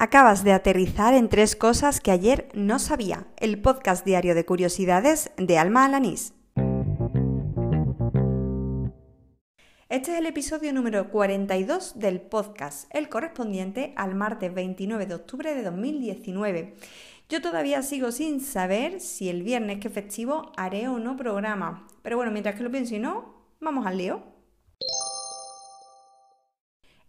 Acabas de aterrizar en tres cosas que ayer no sabía. El podcast diario de curiosidades de Alma Alanís. Este es el episodio número 42 del podcast, el correspondiente al martes 29 de octubre de 2019. Yo todavía sigo sin saber si el viernes que festivo haré o no programa. Pero bueno, mientras que lo pienso y no, vamos al lío.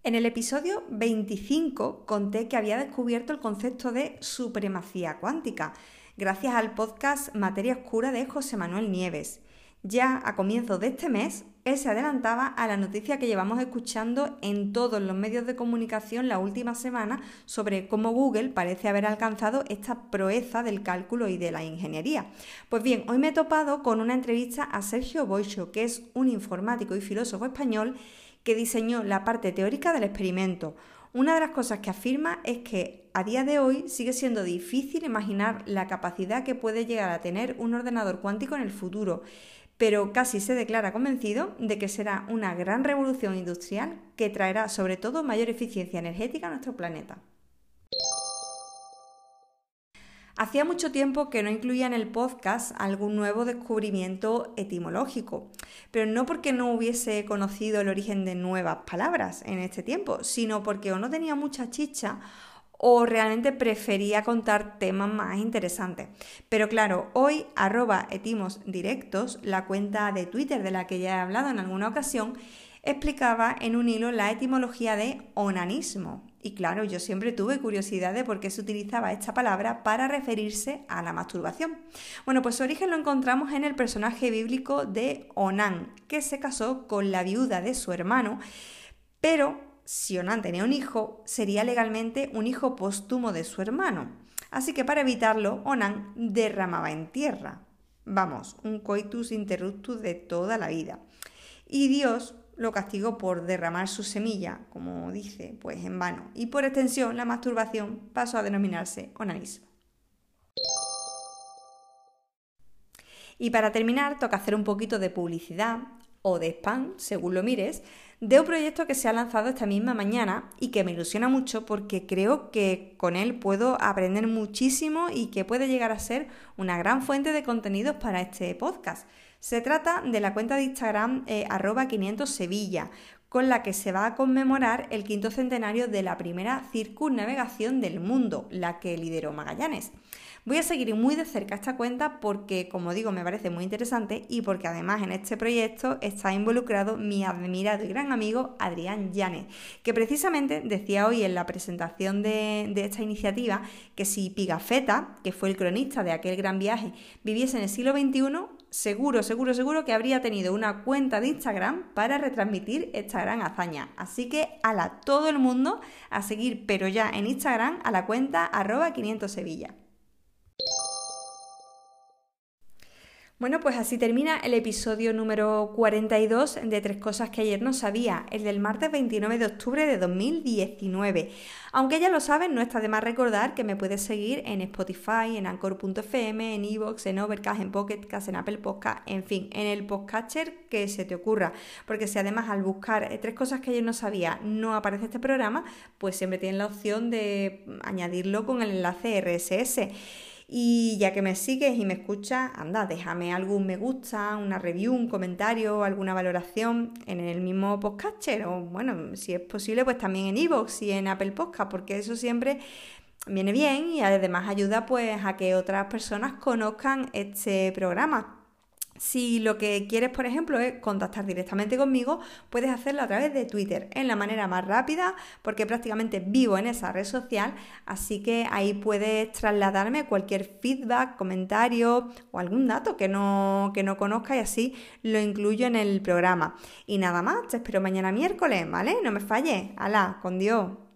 En el episodio 25 conté que había descubierto el concepto de supremacía cuántica, gracias al podcast Materia Oscura de José Manuel Nieves. Ya a comienzos de este mes, él se adelantaba a la noticia que llevamos escuchando en todos los medios de comunicación la última semana sobre cómo Google parece haber alcanzado esta proeza del cálculo y de la ingeniería. Pues bien, hoy me he topado con una entrevista a Sergio Boixo, que es un informático y filósofo español que diseñó la parte teórica del experimento. Una de las cosas que afirma es que a día de hoy sigue siendo difícil imaginar la capacidad que puede llegar a tener un ordenador cuántico en el futuro, pero casi se declara convencido de que será una gran revolución industrial que traerá sobre todo mayor eficiencia energética a nuestro planeta. Hacía mucho tiempo que no incluía en el podcast algún nuevo descubrimiento etimológico, pero no porque no hubiese conocido el origen de nuevas palabras en este tiempo, sino porque o no tenía mucha chicha o realmente prefería contar temas más interesantes. Pero claro, hoy arroba etimos directos, la cuenta de Twitter de la que ya he hablado en alguna ocasión, explicaba en un hilo la etimología de onanismo, y claro, yo siempre tuve curiosidad de por qué se utilizaba esta palabra para referirse a la masturbación. Bueno, pues su origen lo encontramos en el personaje bíblico de Onán, que se casó con la viuda de su hermano, pero si Onán tenía un hijo, sería legalmente un hijo póstumo de su hermano. Así que para evitarlo, Onán derramaba en tierra. Vamos, un coitus interruptus de toda la vida. Y Dios lo castigó por derramar su semilla, como dice, pues en vano. Y por extensión, la masturbación pasó a denominarse onanismo. Y para terminar, toca hacer un poquito de publicidad o de spam, según lo mires, de un proyecto que se ha lanzado esta misma mañana y que me ilusiona mucho porque creo que con él puedo aprender muchísimo y que puede llegar a ser una gran fuente de contenidos para este podcast. Se trata de la cuenta de Instagram eh, arroba 500 Sevilla, con la que se va a conmemorar el quinto centenario de la primera circunnavegación del mundo, la que lideró Magallanes. Voy a seguir muy de cerca esta cuenta porque, como digo, me parece muy interesante y porque además en este proyecto está involucrado mi admirado y gran amigo Adrián Llanes, que precisamente decía hoy en la presentación de, de esta iniciativa que si Pigafetta, que fue el cronista de aquel gran viaje, viviese en el siglo XXI, seguro, seguro, seguro que habría tenido una cuenta de Instagram para retransmitir esta gran hazaña. Así que a todo el mundo a seguir, pero ya en Instagram, a la cuenta arroba 500 Sevilla. Bueno, pues así termina el episodio número 42 de Tres Cosas que ayer no sabía, el del martes 29 de octubre de 2019. Aunque ya lo saben, no está de más recordar que me puedes seguir en Spotify, en Anchor.fm, en Evox, en Overcast, en Pocketcast, en Apple Podcast, en fin, en el podcatcher que se te ocurra. Porque si además al buscar Tres Cosas que ayer no sabía no aparece este programa, pues siempre tienes la opción de añadirlo con el enlace RSS. Y ya que me sigues y me escuchas, anda, déjame algún me gusta, una review, un comentario, alguna valoración en el mismo podcatcher o bueno, si es posible, pues también en iVoox y en Apple Podcast, porque eso siempre viene bien y además ayuda pues a que otras personas conozcan este programa. Si lo que quieres, por ejemplo, es contactar directamente conmigo, puedes hacerlo a través de Twitter, en la manera más rápida, porque prácticamente vivo en esa red social, así que ahí puedes trasladarme cualquier feedback, comentario o algún dato que no, que no conozca y así lo incluyo en el programa. Y nada más, te espero mañana miércoles, ¿vale? No me falles. ¡Hala! ¡Con Dios!